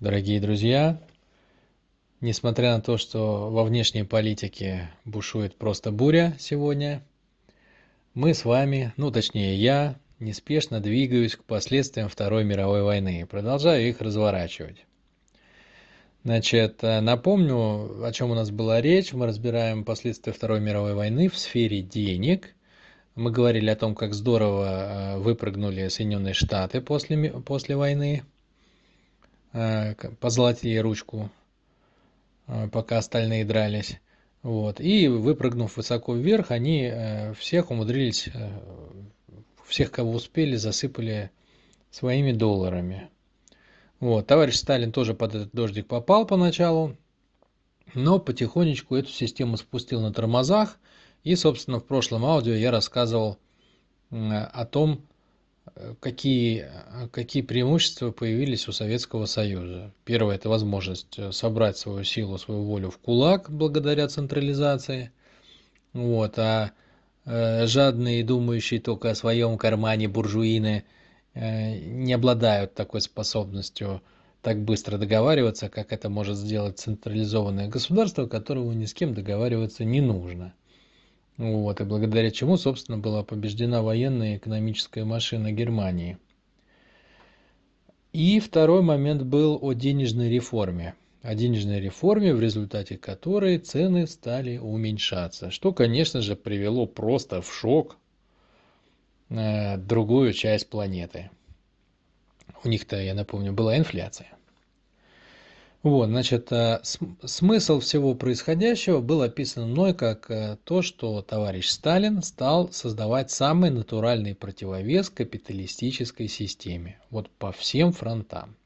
Дорогие друзья, несмотря на то, что во внешней политике бушует просто буря сегодня, мы с вами, ну точнее я, неспешно двигаюсь к последствиям Второй мировой войны и продолжаю их разворачивать. Значит, напомню, о чем у нас была речь. Мы разбираем последствия Второй мировой войны в сфере денег. Мы говорили о том, как здорово э, выпрыгнули Соединенные Штаты после, после войны – Э, позолотили ручку, э, пока остальные дрались. Вот. И выпрыгнув высоко вверх, они э, всех умудрились, всех, кого успели, засыпали своими долларами. Вот. Товарищ Сталин тоже под этот дождик попал поначалу, но потихонечку эту систему спустил на тормозах. И, собственно, в прошлом аудио я рассказывал о том, какие, какие преимущества появились у Советского Союза. Первое – это возможность э, собрать свою силу, свою волю в кулак благодаря централизации. Вот, а э, жадные, думающие только о своем кармане буржуины э, не обладают такой способностью так быстро договариваться, как это может сделать централизованное государство, которому ни с кем договариваться не нужно. Вот, и благодаря чему, собственно, была побеждена военная и экономическая машина Германии. И второй момент был о денежной реформе. О денежной реформе, в результате которой цены стали уменьшаться. Что, конечно же, привело просто в шок э, другую часть планеты. У них-то, я напомню, была инфляция. Вот, значит, э, смысл всего происходящего был описан мной как э, то, что товарищ Сталин стал создавать самый натуральный противовес капиталистической системе. Вот по всем фронтам.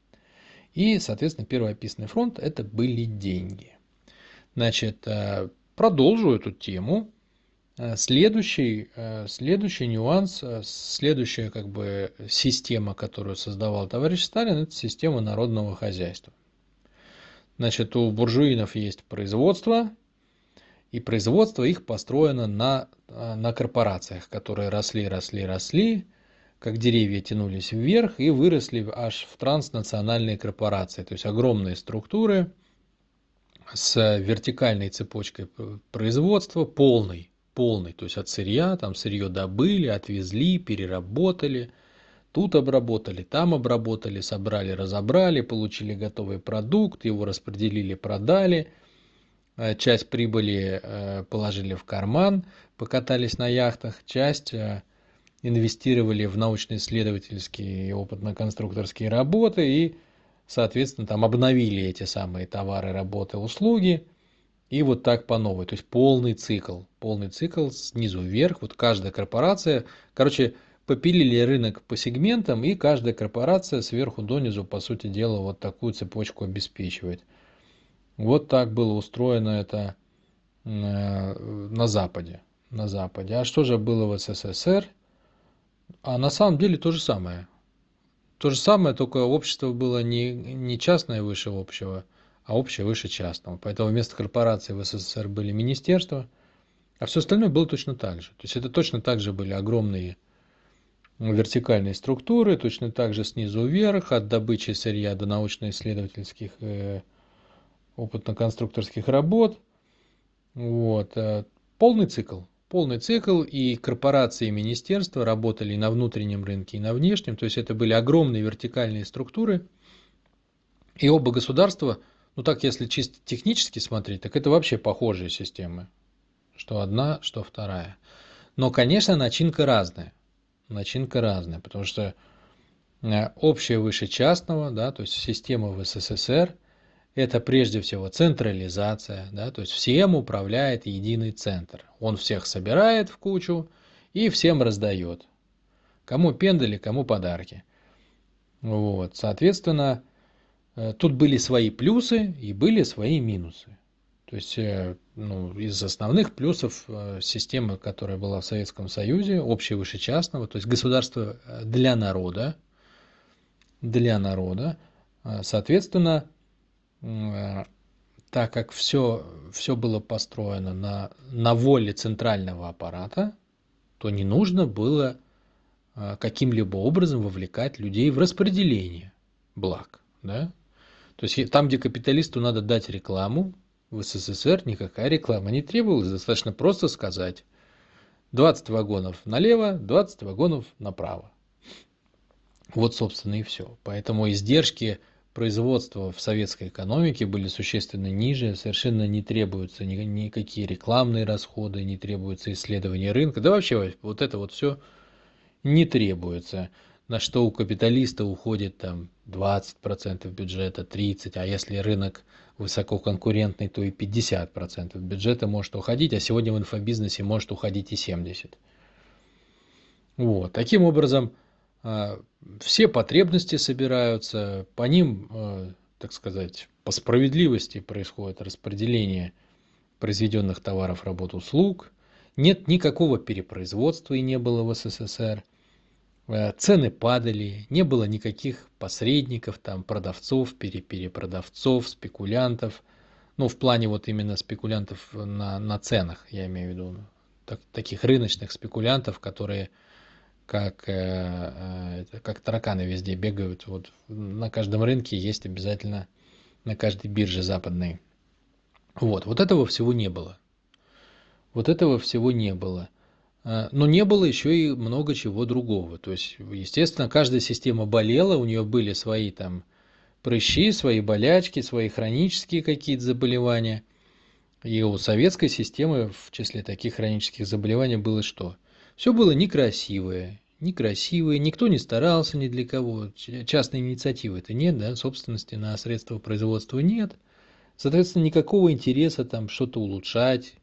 И, соответственно, первый описанный фронт – это были деньги. Значит, э, продолжу эту тему. Следующий, следующий нюанс, следующая как бы система, которую создавал товарищ Сталин, это система народного хозяйства. Значит, у буржуинов есть производство, и производство их построено на, а, на корпорациях, которые росли, росли, росли, как деревья тянулись вверх и выросли аж в транснациональные корпорации. То есть огромные структуры с вертикальной цепочкой производства, полной, полной. То есть от сырья, там сырье добыли, отвезли, переработали – Тут обработали, там обработали, собрали, разобрали, получили готовый продукт, его распределили, продали. Э, часть прибыли э, положили в карман, покатались на яхтах, часть э, инвестировали в научно-исследовательские и опытно-конструкторские работы и, соответственно, там обновили эти самые товары, работы, услуги. И вот так по новой. То есть полный цикл. Полный цикл снизу вверх. Вот каждая корпорация. Короче, попилили рынок по сегментам, и каждая корпорация сверху донизу, по сути дела, вот такую цепочку обеспечивает. Вот так было устроено это э, на Западе. На Западе. А что же было в СССР? А на самом деле то же самое. То же самое, только общество было не, не частное выше общего, а общее выше частного. Поэтому вместо корпорации в СССР были министерства, а все остальное было точно так же. То есть это точно так же были огромные вертикальной структуры, точно так же снизу вверх, от добычи сырья до научно-исследовательских э, опытно-конструкторских работ. Вот. Э, полный цикл. Полный цикл, и корпорации и министерства работали на внутреннем рынке, и на внешнем. То есть это были огромные вертикальные структуры. И оба государства, ну так если чисто технически смотреть, так это вообще похожие системы. Что одна, что вторая. Но, конечно, начинка разная начинка разная, потому что э, общее выше частного, да, то есть система в СССР, это прежде всего централизация, да, то есть всем управляет единый центр. Он всех собирает в кучу и всем раздает. Кому пендали, кому подарки. Вот, соответственно, э, тут были свои плюсы и были свои минусы. То есть э, ну, из основных плюсов э, системы, которая была в Советском Союзе, общей выше частного, то есть государство э, для народа, для народа, соответственно, так как все, все было построено на, на воле центрального аппарата, то не нужно было каким-либо образом вовлекать людей в распределение благ. Да? То есть там, где капиталисту надо дать рекламу, в СССР никакая реклама не требовалась. Достаточно просто сказать 20 вагонов налево, 20 вагонов направо. Вот, собственно, и все. Поэтому издержки производства в советской экономике были существенно ниже, совершенно не требуются никакие рекламные расходы, не требуется исследование рынка. Да вообще вот это вот все не требуется. На что у капиталиста уходит там 20% бюджета, 30%, а если рынок высококонкурентный, то и 50% бюджета может уходить, а сегодня в инфобизнесе может уходить и 70%. Вот. Таким образом, а, все потребности собираются, по ним, а, так сказать, по справедливости происходит распределение произведенных товаров, работ, услуг. Нет никакого перепроизводства и не было в СССР – цены падали, не было никаких посредников, там, продавцов, перепродавцов, спекулянтов. Ну, в плане вот именно спекулянтов на, на ценах, я имею в виду, так, таких рыночных спекулянтов, которые как, э, э, как тараканы везде бегают. Вот на каждом рынке есть обязательно, на каждой бирже западной. Вот, вот этого всего не было. Вот этого всего не было. А, но не было еще и много чего другого. То есть, естественно, каждая система болела, у нее были свои там прыщи, свои болячки, свои хронические какие-то заболевания. И у советской системы в числе таких хронических заболеваний было что? Все было некрасивое, некрасивое, никто не старался ни для кого. Частной инициативы это нет, да, собственности на средства производства нет. Соответственно, никакого интереса там что-то улучшать,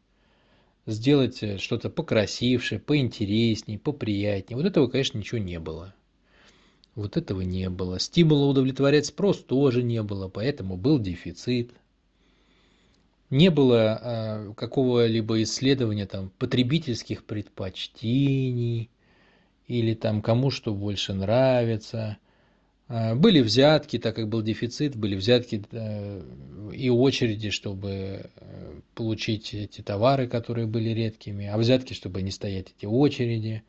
сделать э, что-то покрасившее, поинтереснее, поприятнее. Вот этого, конечно, ничего не было. Вот этого не было. Стимула удовлетворять спрос тоже не было, поэтому был дефицит. Не было э, какого-либо исследования там, потребительских предпочтений или там кому что больше нравится – а, были взятки, так как был дефицит, были взятки э, и очереди, чтобы э, получить эти товары, которые были редкими, а взятки, чтобы не стоять эти очереди.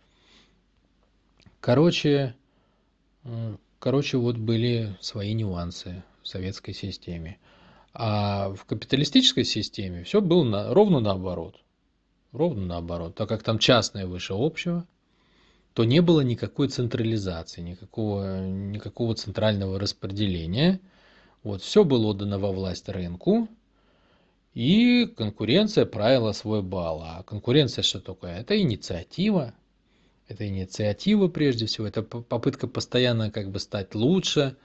Короче, э, короче, вот были свои нюансы в советской системе. А в капиталистической системе все было на, ровно наоборот. Ровно наоборот. Так как там частное выше общего, то не было никакой централизации, никакого, никакого центрального распределения. Вот, все было отдано во власть рынку, и конкуренция правила свой бал. А конкуренция что такое? Это инициатива. Это инициатива прежде всего, это попытка постоянно как бы стать лучше,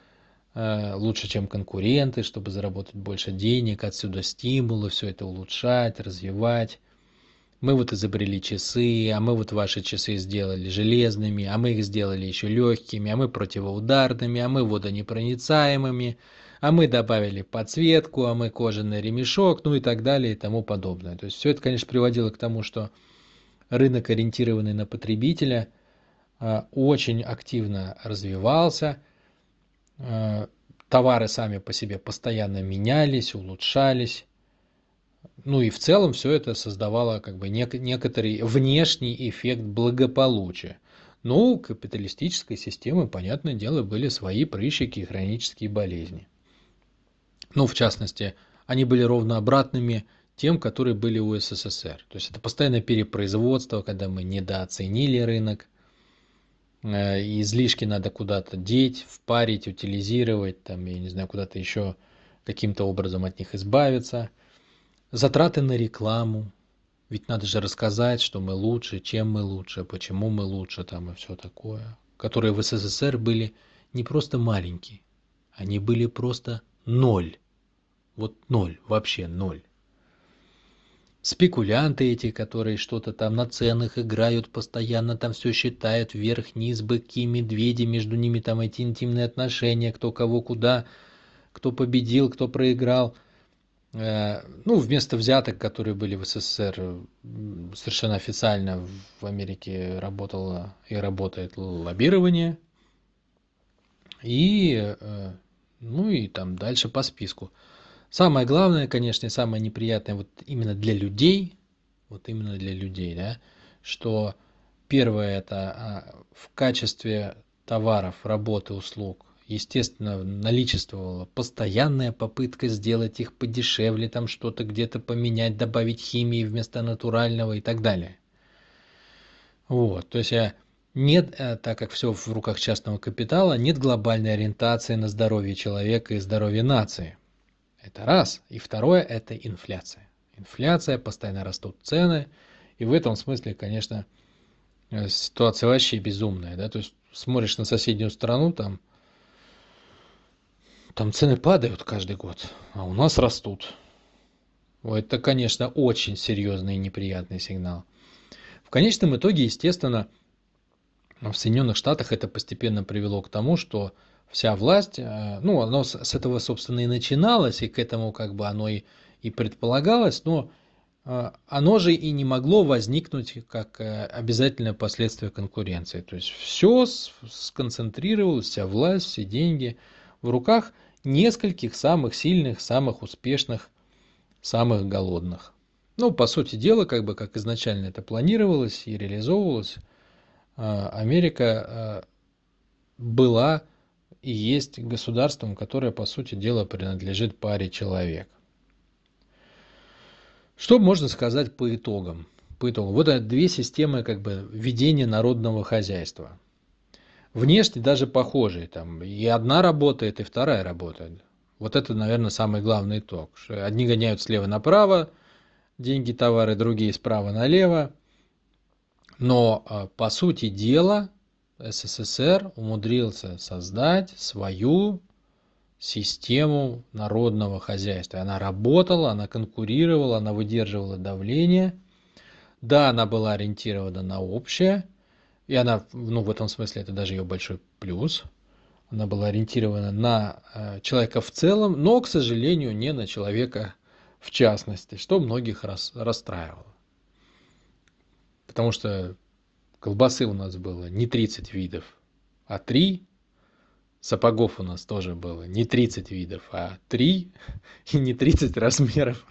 э, лучше, чем конкуренты, чтобы заработать больше денег, отсюда стимулы, все это улучшать, развивать мы вот изобрели часы, а мы вот ваши часы сделали железными, а мы их сделали еще легкими, а мы противоударными, а мы водонепроницаемыми, а мы добавили подсветку, а мы кожаный ремешок, ну и так далее и тому подобное. То есть все это, конечно, приводило к тому, что рынок, ориентированный на потребителя, а, очень активно развивался, а, товары сами по себе постоянно менялись, улучшались, ну и в целом все это создавало как бы нек- некоторый внешний эффект благополучия. Но у капиталистической системы, понятное дело, были свои прыщики и хронические болезни. Ну, в частности, они были ровно обратными тем, которые были у СССР. То есть это постоянное перепроизводство, когда мы недооценили рынок, э, излишки надо куда-то деть, впарить, утилизировать, там, я не знаю, куда-то еще каким-то образом от них избавиться – затраты на рекламу. Ведь надо же рассказать что мы лучше чем мы лучше почему мы лучше там и все такое которые в ссср были не просто маленькие они были просто ноль. Вот ноль вообще ноль. Спекулянты эти, которые что-то там на ценах играют, постоянно там все считают, вверх-вниз, быки, медведи, между ними там эти интимные отношения, кто кого куда, кто победил, кто проиграл – ну, вместо взяток, которые были в СССР, совершенно официально в Америке работало и работает лоббирование. И, э, ну и там дальше по списку. Самое главное, конечно, и самое неприятное вот именно для людей, вот именно для людей, да, что первое это а, в качестве товаров, работы, услуг естественно, наличествовала постоянная попытка сделать их подешевле, там что-то где-то поменять, добавить химии вместо натурального и так далее. Вот, то есть э, нет, э, так как все в руках частного капитала, нет глобальной ориентации на здоровье человека и здоровье нации. Это раз. И второе – это инфляция. Инфляция, постоянно растут цены. И в этом смысле, конечно, э, ситуация вообще безумная. Да? То есть смотришь на соседнюю страну, там, там цены падают каждый год, а у нас растут. Это, конечно, очень серьезный и неприятный сигнал. В конечном итоге, естественно, в Соединенных Штатах это постепенно привело к тому, что вся власть, э, ну, оно с этого, собственно, и начиналось, и к этому как бы оно и, и предполагалось, но э, оно же и не могло возникнуть как э, обязательное последствие конкуренции. То есть все сконцентрировалось, вся власть, все деньги в руках нескольких самых сильных, самых успешных, самых голодных. Ну, по сути дела, как бы как изначально это планировалось и реализовывалось, Америка была и есть государством, которое, по сути дела, принадлежит паре человек. Что можно сказать по итогам? По итогам. Вот это две системы как бы ведения народного хозяйства. Внешне даже похожие. Там и одна работает, и вторая работает. Вот это, наверное, самый главный итог. Одни гоняют слева направо, деньги, товары, другие справа налево. Но а, по сути дела ссср умудрился создать свою систему народного хозяйства. Она работала, она конкурировала, она выдерживала давление. Да, она была ориентирована на общее, и она, ну, в этом смысле это даже ее большой плюс. Она была ориентирована на э, человека в целом, но, к сожалению, не на человека в частности, что многих рас, расстраивало. Потому что Колбасы у нас было не 30 видов, а 3. Сапогов у нас тоже было не 30 видов, а 3. И не 30 размеров,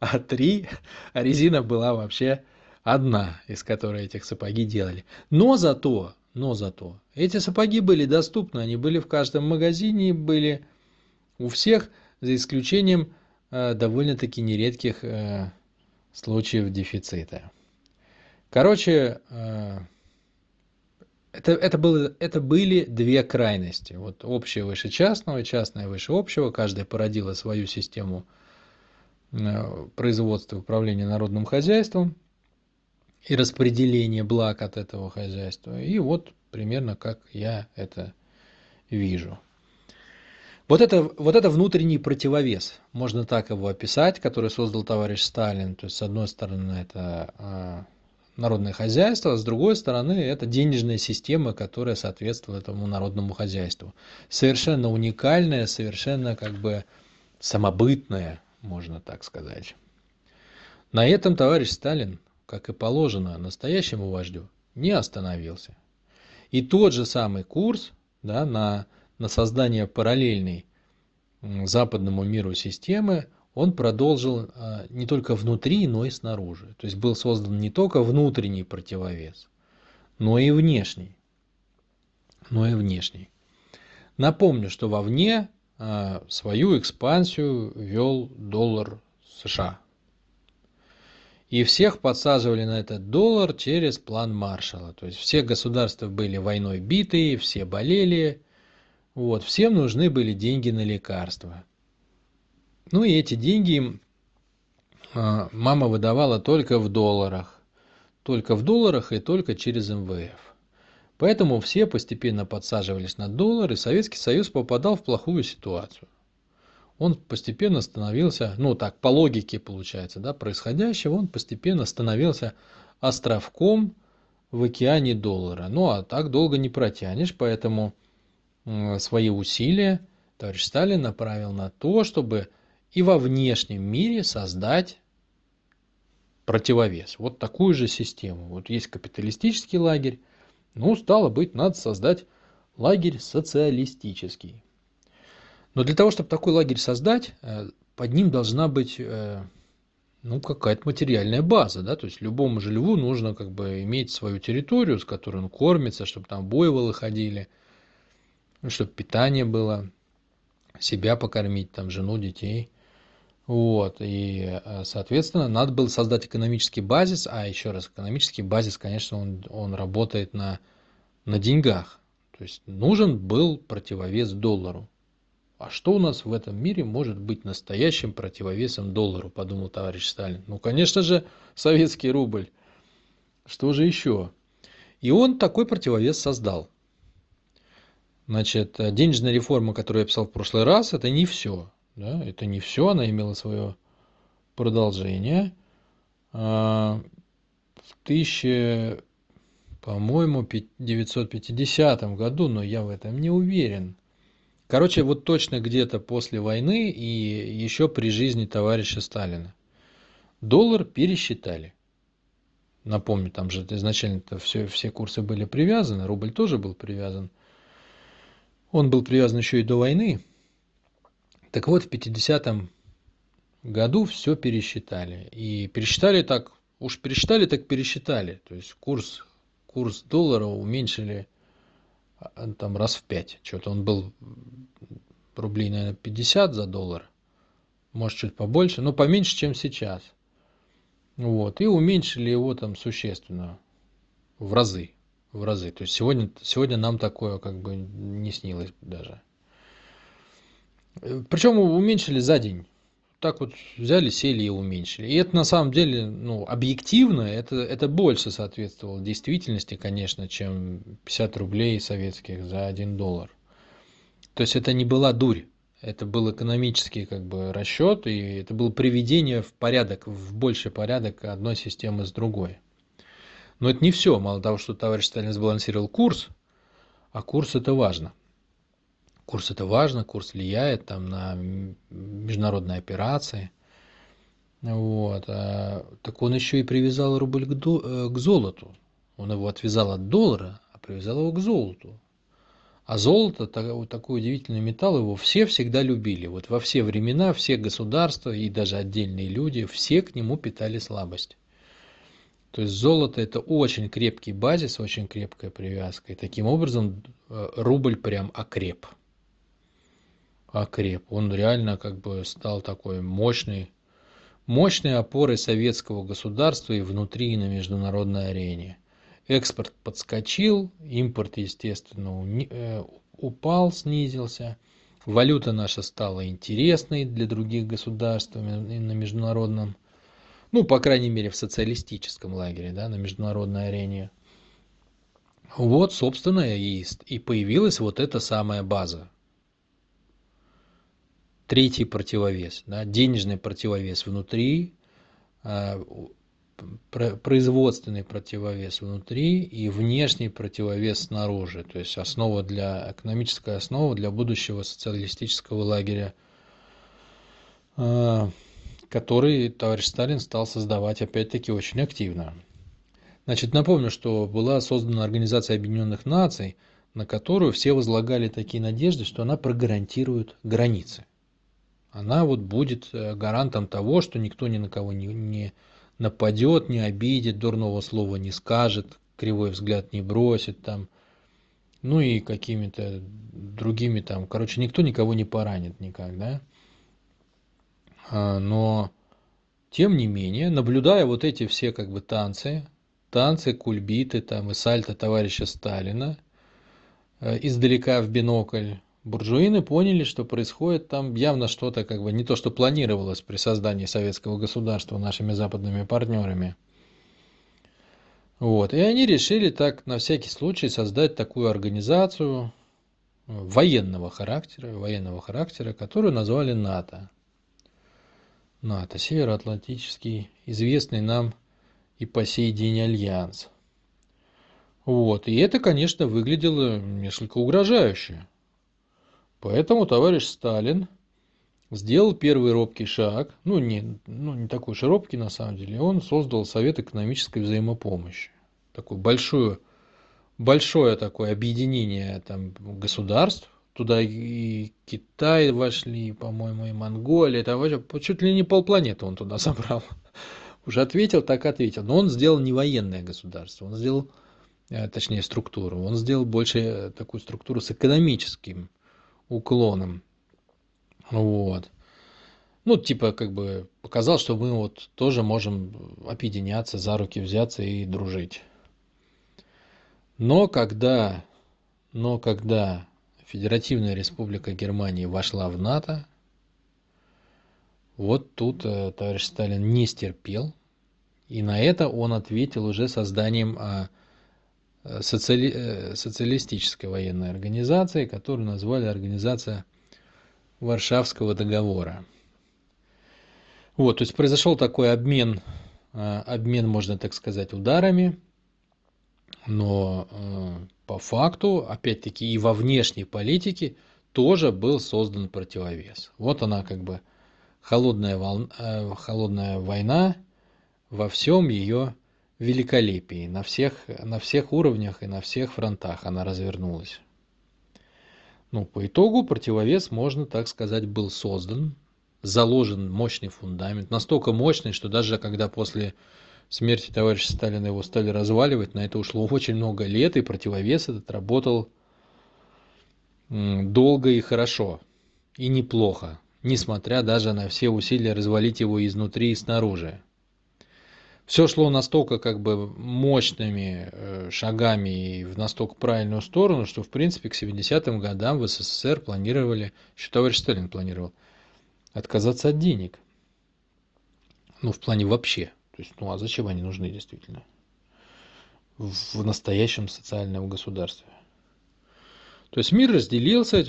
а 3. А резина была вообще одна, из которой этих сапоги делали. Но зато, но зато, эти сапоги были доступны, они были в каждом магазине, были у всех, за исключением э, довольно-таки нередких э, случаев дефицита. Короче, э, это, это, было, это были две крайности. Вот общее выше частного, частное выше общего. Каждая породила свою систему э, производства управления народным хозяйством и распределения благ от этого хозяйства. И вот примерно как я это вижу. Вот это, вот это внутренний противовес, можно так его описать, который создал товарищ Сталин. То есть, с одной стороны, это а, народное хозяйство, а с другой стороны это денежная система, которая соответствует этому народному хозяйству. Совершенно уникальная, совершенно как бы самобытная, можно так сказать. На этом товарищ Сталин, как и положено настоящему вождю, не остановился. И тот же самый курс да, на, на создание параллельной западному миру системы он продолжил а, не только внутри, но и снаружи. То есть был создан не только внутренний противовес, но и внешний. Но и внешний. Напомню, что вовне а, свою экспансию вел доллар США. И всех подсаживали на этот доллар через план Маршалла. То есть все государства были войной битые, все болели. Вот, всем нужны были деньги на лекарства. Ну и эти деньги а, мама выдавала только в долларах. Только в долларах и только через МВФ. Поэтому все постепенно подсаживались на доллар, и Советский Союз попадал в плохую ситуацию. Он постепенно становился, ну так, по логике получается, да, происходящего, он постепенно становился островком в океане доллара. Ну а так долго не протянешь, поэтому свои усилия товарищ Сталин направил на то, чтобы и во внешнем мире создать противовес. Вот такую же систему. Вот есть капиталистический лагерь, ну, стало быть, надо создать лагерь социалистический. Но для того, чтобы такой лагерь создать, э, под ним должна быть э, ну, какая-то материальная база, да, то есть любому же льву нужно как бы иметь свою территорию, с которой он кормится, чтобы там буйволы ходили, ну, чтобы питание было, себя покормить, там, жену, детей. Вот, и, соответственно, надо было создать экономический базис, а еще раз, экономический базис, конечно, он, он работает на, на деньгах. То есть нужен был противовес доллару. А что у нас в этом мире может быть настоящим противовесом доллару, подумал товарищ Сталин. Ну, конечно же, советский рубль. Что же еще? И он такой противовес создал. Значит, денежная реформа, которую я писал в прошлый раз, это не все. Да? Это не все, она имела свое продолжение. А, в 1000, по-моему, 950 году, но я в этом не уверен, Короче, вот точно где-то после войны и еще при жизни товарища Сталина. Доллар пересчитали. Напомню, там же изначально-то все, все курсы были привязаны, рубль тоже был привязан. Он был привязан еще и до войны. Так вот, в 50-м году все пересчитали. И пересчитали так, уж пересчитали, так пересчитали. То есть курс, курс доллара уменьшили там раз в пять. Что-то он был рублей, наверное, 50 за доллар. Может, чуть побольше, но поменьше, чем сейчас. Вот. И уменьшили его там существенно. В разы. В разы. То есть сегодня, сегодня нам такое как бы не снилось даже. Причем уменьшили за день так вот взяли, сели и уменьшили. И это на самом деле, ну, объективно, это, это больше соответствовало действительности, конечно, чем 50 рублей советских за 1 доллар. То есть это не была дурь, это был экономический как бы расчет, и это было приведение в порядок, в больший порядок одной системы с другой. Но это не все. Мало того, что товарищ Сталин сбалансировал курс, а курс это важно – Курс это важно, курс влияет там на международные операции. Вот. А, так он еще и привязал рубль к, до, э, к золоту. Он его отвязал от доллара, а привязал его к золоту. А золото, такой удивительный металл, его все всегда любили. Вот во все времена, все государства и даже отдельные люди, все к нему питали слабость. То есть золото это очень крепкий базис, очень крепкая привязка. И таким образом э, рубль прям окреп окреп. Он реально как бы стал такой мощной, мощной опорой советского государства и внутри, и на международной арене. Экспорт подскочил, импорт, естественно, э, упал, снизился. Валюта наша стала интересной для других государств на международном, ну, по крайней мере, в социалистическом лагере, да, на международной арене. Вот, собственно, и, и появилась вот эта самая база, третий противовес, да, денежный противовес внутри, а, производственный противовес внутри и внешний противовес снаружи, то есть основа для, экономическая основа для будущего социалистического лагеря, а, который товарищ Сталин стал создавать опять-таки очень активно. Значит, напомню, что была создана Организация Объединенных Наций, на которую все возлагали такие надежды, что она прогарантирует границы она вот будет э, гарантом того, что никто ни на кого не, не нападет, не обидит, дурного слова не скажет, кривой взгляд не бросит там, ну и какими-то другими там, короче, никто никого не поранит никак, да. А, но, тем не менее, наблюдая вот эти все как бы танцы, танцы, кульбиты там и сальто товарища Сталина, э, издалека в бинокль, буржуины поняли, что происходит там явно что-то как бы не то, что планировалось при создании советского государства нашими западными партнерами. Вот. И они решили так на всякий случай создать такую организацию военного характера, военного характера, которую назвали НАТО. НАТО, Североатлантический, известный нам и по сей день альянс. Вот. И это, конечно, выглядело несколько угрожающе. Поэтому товарищ Сталин сделал первый робкий шаг, ну не, ну не такой уж робкий на самом деле, он создал Совет экономической взаимопомощи. Такое большое, большое такое объединение там, государств, туда и Китай вошли, по-моему, и Монголия, там вообще чуть ли не полпланеты он туда собрал. Уже ответил, так ответил. Но он сделал не военное государство, он сделал точнее структуру, он сделал больше такую структуру с экономическим уклоном. Вот. Ну, типа, как бы показал, что мы вот тоже можем объединяться, за руки взяться и дружить. Но когда, но когда Федеративная Республика Германии вошла в НАТО, вот тут э, товарищ Сталин не стерпел, и на это он ответил уже созданием а, социали... Э, социалистической военной организации, которую назвали Организация Варшавского договора. Вот, то есть произошел такой обмен, а, обмен, можно так сказать, ударами, но э, по факту, опять-таки, и во внешней политике тоже был создан противовес. Вот она как бы холодная, волна, э, холодная война во всем ее великолепии, на всех, на всех уровнях и на всех фронтах она развернулась. Ну, по итогу противовес, можно так сказать, был создан, заложен мощный фундамент, настолько мощный, что даже когда после смерти товарища Сталина его стали разваливать, на это ушло очень много лет, и противовес этот работал долго и хорошо, и неплохо, несмотря даже на все усилия развалить его изнутри и снаружи. Все шло настолько как бы мощными э, шагами и в настолько правильную сторону, что в принципе к 70-м годам в СССР планировали, еще товарищ Сталин планировал, отказаться от денег. Ну, в плане вообще. То есть, ну а зачем они нужны действительно? В настоящем социальном государстве. То есть мир разделился,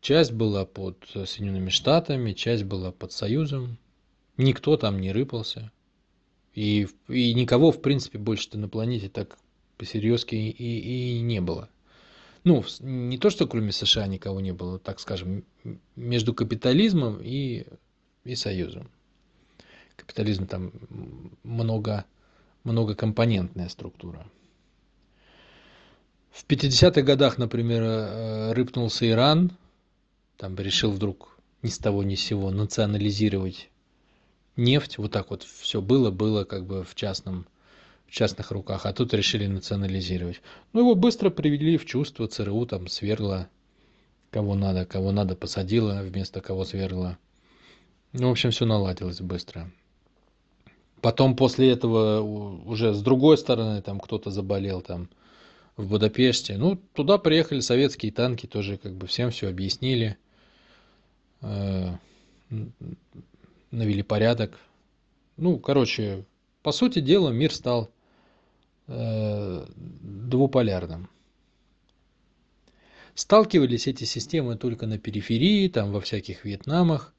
часть была под Соединенными Штатами, часть была под Союзом. Никто там не рыпался. И, и никого, в принципе, больше-то на планете так по-серьезки и, и, и не было. Ну, не то, что кроме США никого не было, так скажем, между капитализмом и, и Союзом капитализм там много, многокомпонентная структура. В 50-х годах, например, э, рыпнулся Иран, там решил вдруг ни с того ни с сего национализировать нефть, вот так вот все было, было как бы в частном в частных руках, а тут решили национализировать. Ну, его быстро привели в чувство, ЦРУ там сверла кого надо, кого надо посадила вместо кого сверла. Ну, в общем, все наладилось быстро. Потом после этого уже с другой стороны там кто-то заболел там в Будапеште. Ну, туда приехали советские танки, тоже как бы всем все объяснили, э, навели порядок. Ну, короче, по сути дела мир стал э, двуполярным. Сталкивались эти системы только на периферии, там во всяких Вьетнамах,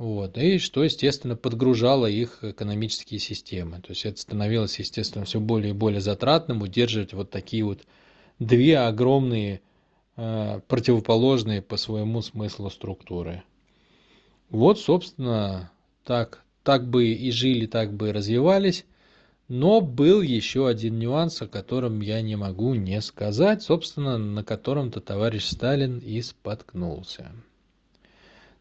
вот, и что, естественно, подгружало их экономические системы. То есть это становилось, естественно, все более и более затратным удерживать вот такие вот две огромные э, противоположные по своему смыслу структуры. Вот, собственно, так, так бы и жили, так бы и развивались. Но был еще один нюанс, о котором я не могу не сказать, собственно, на котором-то товарищ Сталин и споткнулся.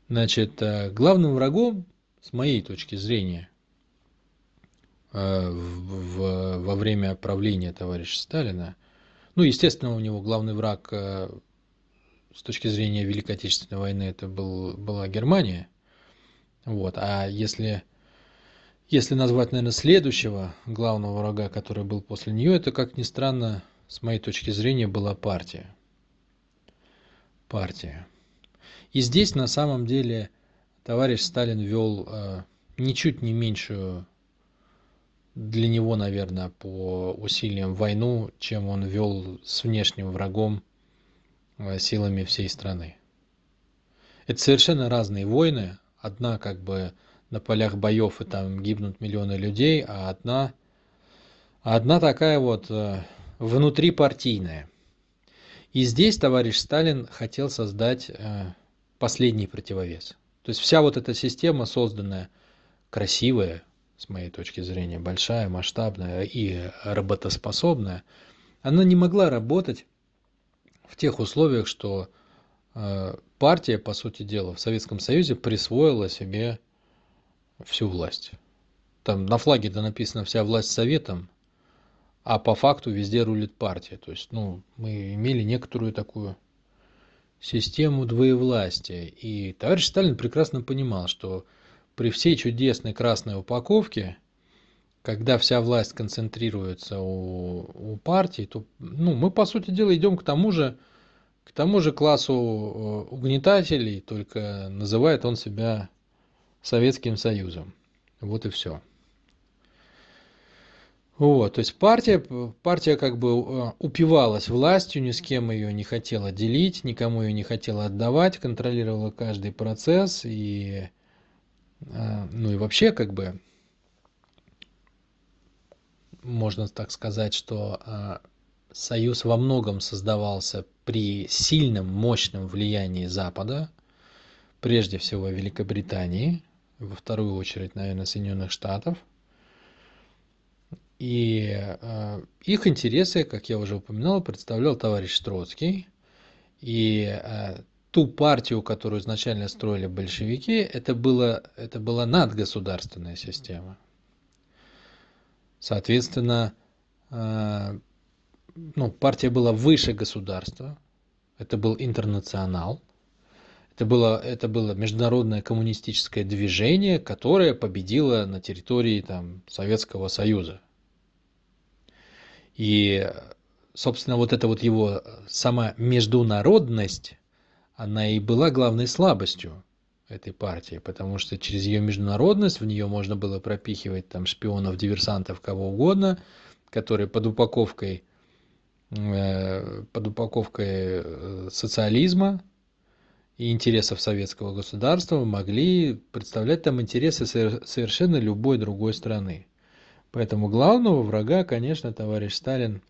Значит, э, главным врагом, с моей точки зрения, э, в, во время правления товарища Сталина, ну, естественно, у него главный враг э, с точки зрения Великой Отечественной войны это был, была Германия. Вот. А если, если назвать, наверное, следующего главного врага, который был после нее, это, как ни странно, с моей точки зрения, была партия. Партия. И здесь на самом деле товарищ Сталин вел э, ничуть не меньшую для него, наверное, по усилиям войну, чем он вел с внешним врагом э, силами всей страны. Это совершенно разные войны. Одна как бы на полях боев и там гибнут миллионы людей, а одна, а одна такая вот э, внутрипартийная. И здесь товарищ Сталин хотел создать э, последний противовес. То есть вся вот эта система, созданная красивая, с моей точки зрения, большая, масштабная и работоспособная, она не могла работать в тех условиях, что партия, по сути дела, в Советском Союзе присвоила себе всю власть. Там на флаге-то написано «вся власть советом», а по факту везде рулит партия. То есть, ну, мы имели некоторую такую систему двоевластия. И товарищ Сталин прекрасно понимал, что при всей чудесной красной упаковке, когда вся власть концентрируется у, у партии, то ну, мы, по сути дела, идем к тому же, к тому же классу э, угнетателей, только называет он себя Советским Союзом. Вот и все. Вот, то есть партия, партия как бы э, упивалась властью, ни с кем ее не хотела делить, никому ее не хотела отдавать, контролировала каждый процесс и, э, ну и вообще как бы можно так сказать, что союз во многом создавался при сильном, мощном влиянии Запада, прежде всего Великобритании, во вторую очередь, наверное, Соединенных Штатов – и э, их интересы, как я уже упоминал, представлял товарищ Троцкий. И э, ту партию, которую изначально строили большевики, это, было, это была надгосударственная система. Соответственно, э, ну, партия была выше государства, это был интернационал, это было, это было международное коммунистическое движение, которое победило на территории там, Советского Союза. И, собственно, вот эта вот его сама международность, она и была главной слабостью этой партии, потому что через ее международность в нее можно было пропихивать там шпионов, диверсантов, кого угодно, которые под упаковкой под упаковкой э, социализма и интересов советского государства могли представлять там интересы совершенно любой другой страны. Поэтому главного врага, конечно, товарищ Сталин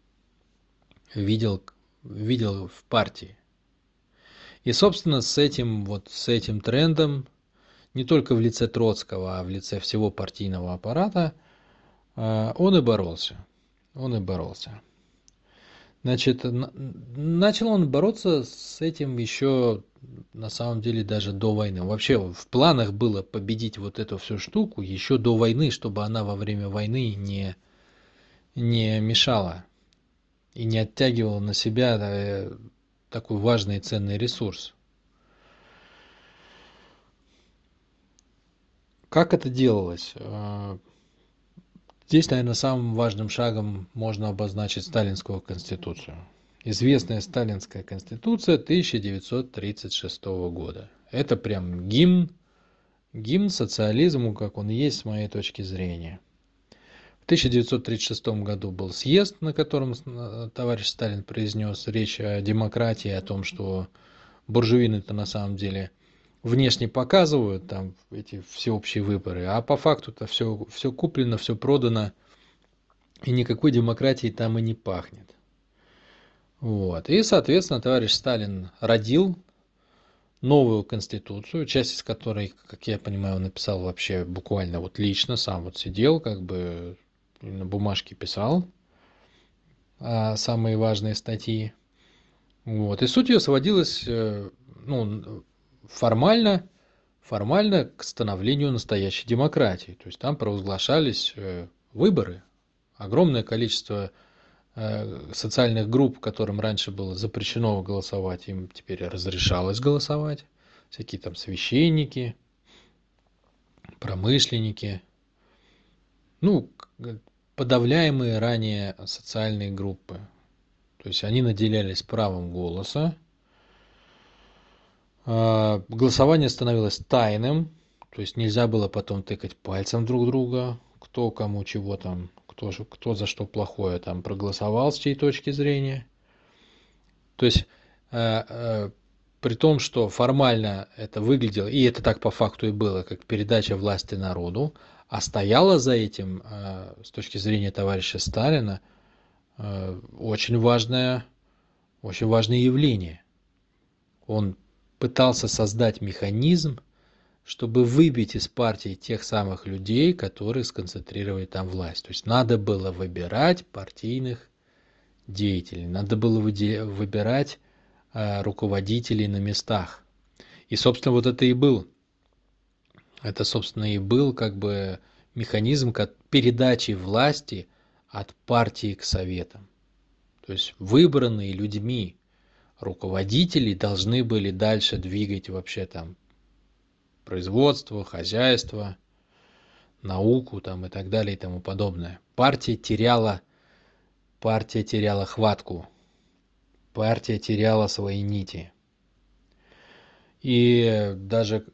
видел, видел в партии. И, собственно, с этим, вот, с этим трендом, не только в лице Троцкого, а в лице всего партийного аппарата, э, он и боролся. Он и боролся. Значит, начал он бороться с этим еще на самом деле даже до войны. Вообще в планах было победить вот эту всю штуку еще до войны, чтобы она во время войны не, не мешала и не оттягивала на себя э, такой важный и ценный ресурс. Как это делалось? Здесь, наверное, самым важным шагом можно обозначить Сталинскую конституцию известная сталинская конституция 1936 года. Это прям гимн, гимн социализму, как он есть с моей точки зрения. В 1936 году был съезд, на котором товарищ Сталин произнес речь о демократии, о том, что буржуины-то на самом деле внешне показывают там эти всеобщие выборы, а по факту-то все, все куплено, все продано, и никакой демократии там и не пахнет. Вот. И, соответственно, товарищ Сталин родил новую конституцию, часть из которой, как я понимаю, он написал вообще буквально вот лично, сам вот сидел, как бы на бумажке писал а, самые важные статьи. Вот. И суть ее сводилась э, ну, формально, формально к становлению настоящей демократии. То есть там провозглашались э, выборы, огромное количество Э, социальных групп, которым раньше было запрещено голосовать, им теперь разрешалось голосовать. Всякие там священники, промышленники, ну, подавляемые ранее социальные группы. То есть они наделялись правом голоса. А, голосование становилось тайным, то есть нельзя было потом тыкать пальцем друг друга, кто кому чего там кто, кто за что плохое там проголосовал с чьей точки зрения. То есть, э, э, при том, что формально это выглядело, и это так по факту и было, как передача власти народу, а стояло за этим, э, с точки зрения товарища Сталина, очень важное, очень важное явление. Он пытался создать механизм, чтобы выбить из партии тех самых людей, которые сконцентрировали там власть. То есть надо было выбирать партийных деятелей, надо было выбирать э, руководителей на местах. И, собственно, вот это и был, это, собственно, и был как бы механизм передачи власти от партии к советам. То есть выбранные людьми руководители должны были дальше двигать вообще там производство, хозяйство, науку там и так далее и тому подобное. Партия теряла, партия теряла хватку, партия теряла свои нити. И даже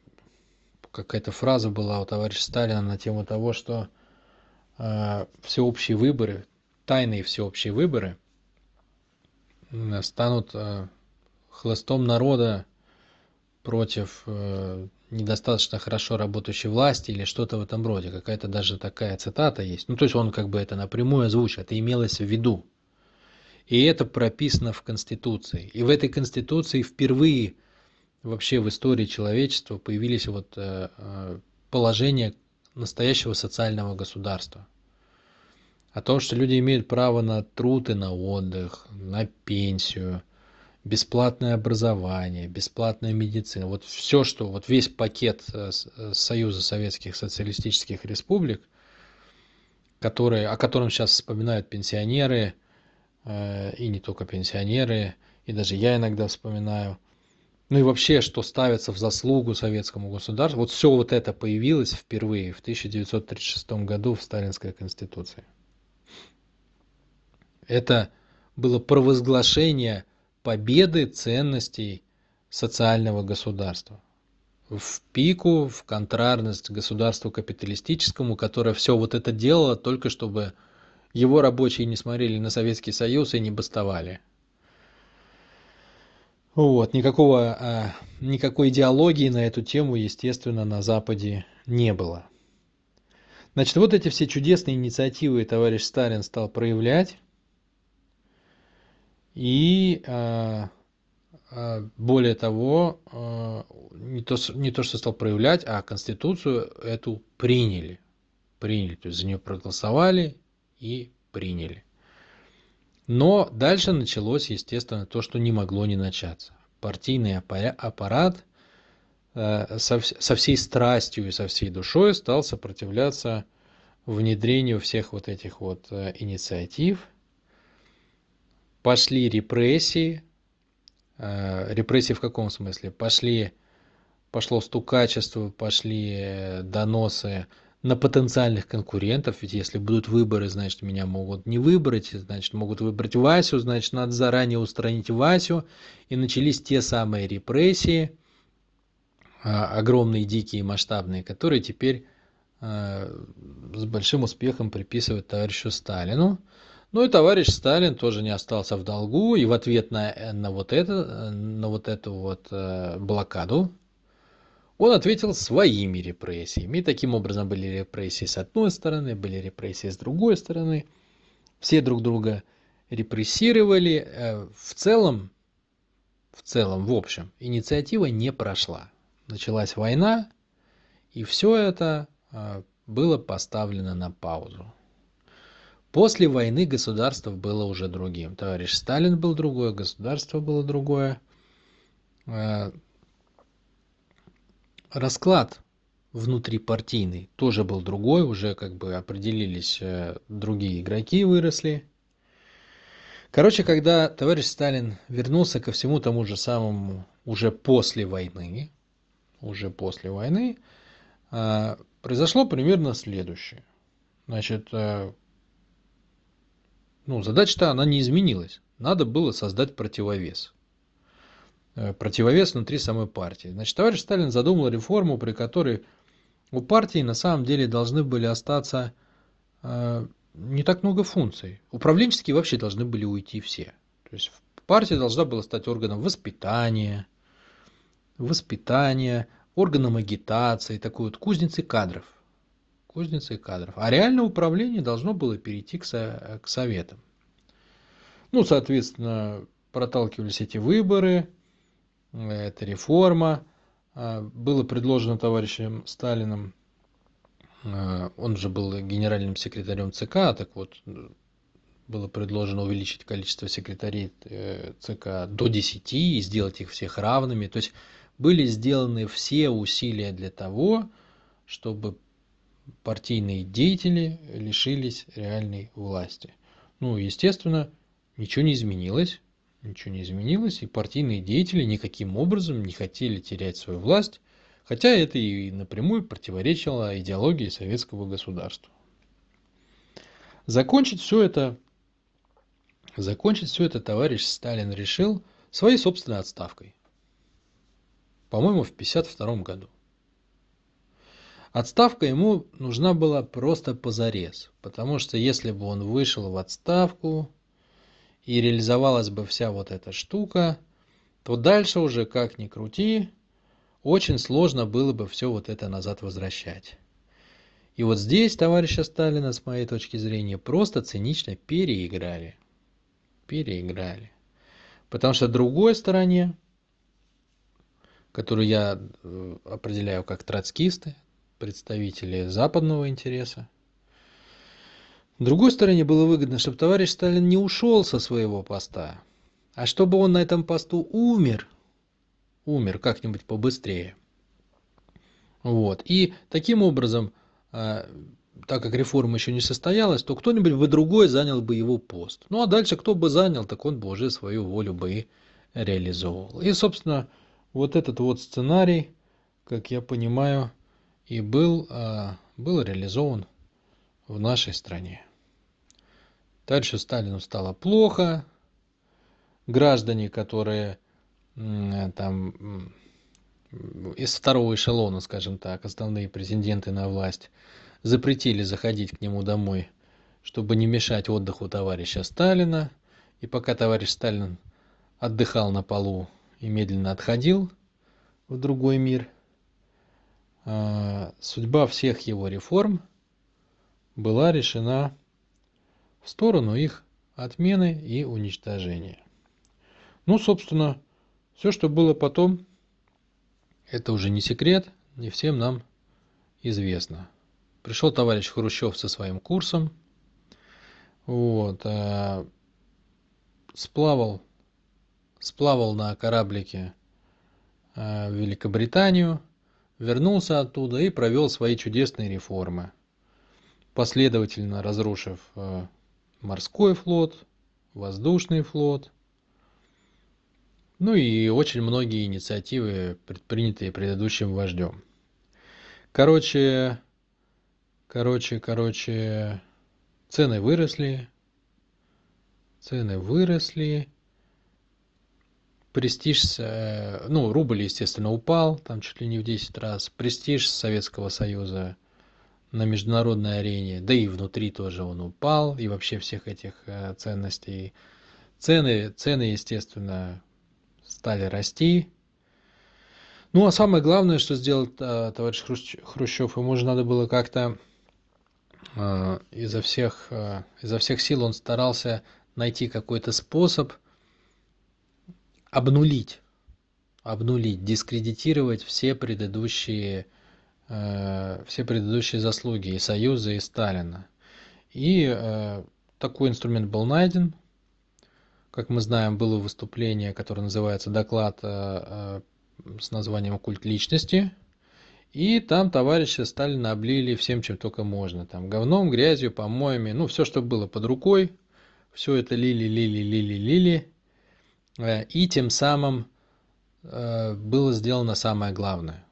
какая-то фраза была у товарища Сталина на тему того, что э, всеобщие выборы, тайные всеобщие выборы станут э, хлыстом народа против э, недостаточно хорошо работающей власти или что-то в этом роде. Какая-то даже такая цитата есть. Ну, то есть он как бы это напрямую озвучил, это имелось в виду. И это прописано в Конституции. И в этой Конституции впервые вообще в истории человечества появились вот э, э, положения настоящего социального государства. О том, что люди имеют право на труд и на отдых, на пенсию – бесплатное образование, бесплатная медицина, вот все, что, вот весь пакет э, э, Союза Советских Социалистических Республик, который, о котором сейчас вспоминают пенсионеры, э, и не только пенсионеры, и даже я иногда вспоминаю, ну и вообще, что ставится в заслугу советскому государству, вот все вот это появилось впервые в 1936 году в Сталинской Конституции. Это было провозглашение победы ценностей социального государства в пику, в контрарность государству капиталистическому, которое все вот это делало только чтобы его рабочие не смотрели на Советский Союз и не бастовали. Вот, никакого, а, никакой идеологии на эту тему, естественно, на Западе не было. Значит, вот эти все чудесные инициативы товарищ Сталин стал проявлять. И а, а, более того, а, не то, не то, что стал проявлять, а Конституцию эту приняли. Приняли, то есть за нее проголосовали и приняли. Но дальше началось, естественно, то, что не могло не начаться. Партийный аппарат со всей страстью и со всей душой стал сопротивляться внедрению всех вот этих вот инициатив – пошли репрессии. Э, репрессии в каком смысле? Пошли, пошло стукачество, пошли э, доносы на потенциальных конкурентов, ведь если будут выборы, значит, меня могут не выбрать, значит, могут выбрать Васю, значит, надо заранее устранить Васю. И начались те самые репрессии, э, огромные, дикие, масштабные, которые теперь с большим успехом приписывают товарищу Сталину. Ну и товарищ Сталин тоже не остался в долгу, и в ответ на, на, вот, это, на вот эту вот э, блокаду он ответил своими репрессиями. И таким образом были репрессии с одной стороны, были репрессии с другой стороны. Все друг друга репрессировали. Э, в целом, в целом, в общем, инициатива не прошла. Началась война, и все это э, было поставлено на паузу. После войны государство было уже другим. Товарищ Сталин был другое, государство было другое. Э, расклад внутрипартийный тоже был другой, уже как бы определились э, другие игроки, выросли. Короче, когда товарищ Сталин вернулся ко всему тому же самому уже после войны, уже после войны, э, произошло примерно следующее. Значит, ну, задача-то она не изменилась. Надо было создать противовес. Э, противовес внутри самой партии. Значит, товарищ Сталин задумал реформу, при которой у партии на самом деле должны были остаться э, не так много функций. Управленческие вообще должны были уйти все. То есть партия должна была стать органом воспитания, воспитания, органом агитации, такой вот кузницей кадров кузницей кадров. А реальное управление должно было перейти к, со, к советам. Ну, соответственно, проталкивались эти выборы, эта реформа. А, было предложено товарищем Сталиным, а, он же был генеральным секретарем ЦК, так вот, было предложено увеличить количество секретарей э, ЦК до 10 и сделать их всех равными. То есть были сделаны все усилия для того, чтобы партийные деятели лишились реальной власти. Ну, естественно, ничего не изменилось, ничего не изменилось, и партийные деятели никаким образом не хотели терять свою власть, хотя это и напрямую противоречило идеологии советского государства. Закончить все это, закончить все это товарищ Сталин решил своей собственной отставкой. По-моему, в 1952 году. Отставка ему нужна была просто позарез, потому что если бы он вышел в отставку и реализовалась бы вся вот эта штука, то дальше уже как ни крути, очень сложно было бы все вот это назад возвращать. И вот здесь товарища Сталина, с моей точки зрения, просто цинично переиграли. Переиграли. Потому что другой стороне, которую я э, определяю как троцкисты, представители западного интереса, другой стороне было выгодно, чтобы товарищ Сталин не ушел со своего поста, а чтобы он на этом посту умер, умер как-нибудь побыстрее. Вот. И таким образом а, так как реформа еще не состоялась, то кто-нибудь бы другой занял бы его пост. Ну а дальше кто бы занял, так он бы уже свою волю бы и реализовывал. И, собственно, вот этот вот сценарий, как я понимаю, и был, а, был реализован в нашей стране. Дальше Сталину стало плохо. Граждане, которые там из второго эшелона, скажем так, основные претенденты на власть, запретили заходить к нему домой, чтобы не мешать отдыху товарища Сталина. И пока товарищ Сталин отдыхал на полу и медленно отходил в другой мир, судьба всех его реформ была решена в сторону их отмены и уничтожения. Ну, собственно, все, что было потом, это уже не секрет, не всем нам известно. Пришел товарищ Хрущев со своим курсом, вот, а, сплавал, сплавал на кораблике а, в Великобританию, вернулся оттуда и провел свои чудесные реформы, последовательно разрушив а, морской флот, воздушный флот, ну и очень многие инициативы, предпринятые предыдущим вождем. Короче, короче, короче, цены выросли, цены выросли, престиж, э, ну, рубль, естественно, упал, там чуть ли не в 10 раз, престиж Советского Союза на международной арене, да и внутри тоже он упал, и вообще всех этих э, ценностей. Цены, цены, естественно, стали расти. Ну а самое главное, что сделал э, товарищ Хрущев, ему же надо было как-то изо всех, изо всех сил он старался найти какой-то способ обнулить, обнулить, дискредитировать все предыдущие, все предыдущие заслуги и Союза, и Сталина. И такой инструмент был найден, как мы знаем, было выступление, которое называется «Доклад э, э, с названием «Культ личности». И там товарищи Сталина облили всем, чем только можно. Там говном, грязью, помоями, ну, все, что было под рукой. Все это лили, лили, лили, лили. Э, и тем самым было сделано самое главное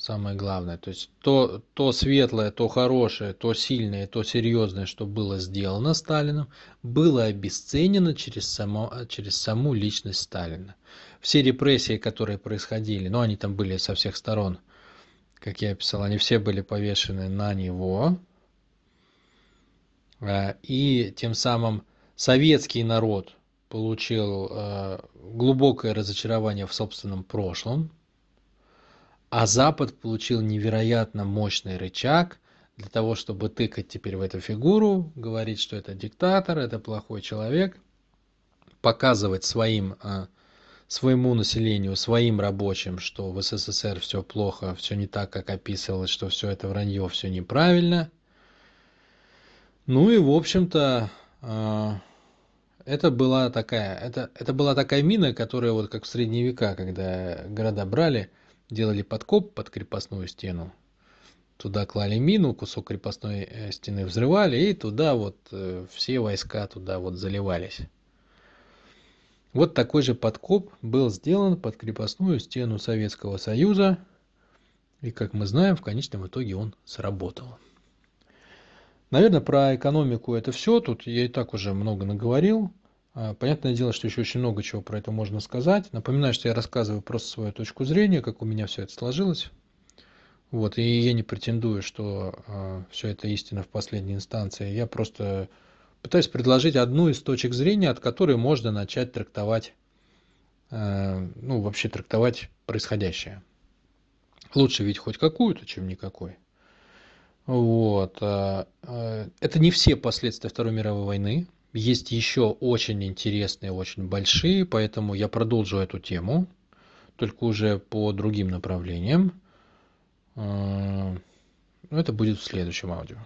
самое главное. То есть то, то светлое, то хорошее, то сильное, то серьезное, что было сделано Сталином, было обесценено через, само, через саму личность Сталина. Все репрессии, которые происходили, ну они там были со всех сторон, как я писал, они все были повешены на него. А, и тем самым советский народ получил а, глубокое разочарование в собственном прошлом, а Запад получил невероятно мощный рычаг для того, чтобы тыкать теперь в эту фигуру, говорить, что это диктатор, это плохой человек, показывать своим, а, своему населению, своим рабочим, что в СССР все плохо, все не так, как описывалось, что все это вранье, все неправильно. Ну и, в общем-то, а, это была такая, это, это была такая мина, которая вот как в средние века, когда города брали, делали подкоп под крепостную стену туда клали мину, кусок крепостной стены взрывали, и туда вот все войска туда вот заливались. Вот такой же подкоп был сделан под крепостную стену Советского Союза, и, как мы знаем, в конечном итоге он сработал. Наверное, про экономику это все. Тут я и так уже много наговорил. А, понятное дело, что еще очень много чего про это можно сказать. Напоминаю, что я рассказываю просто свою точку зрения, как у меня все это сложилось. Вот, и я не претендую, что э, все это истина в последней инстанции. Я просто пытаюсь предложить одну из точек зрения, от которой можно начать трактовать, э, ну, вообще трактовать происходящее. Лучше ведь хоть какую-то, чем никакой. Вот. Это не все последствия Второй мировой войны. Есть еще очень интересные, очень большие, поэтому я продолжу эту тему, только уже по другим направлениям. Э, это будет в следующем аудио.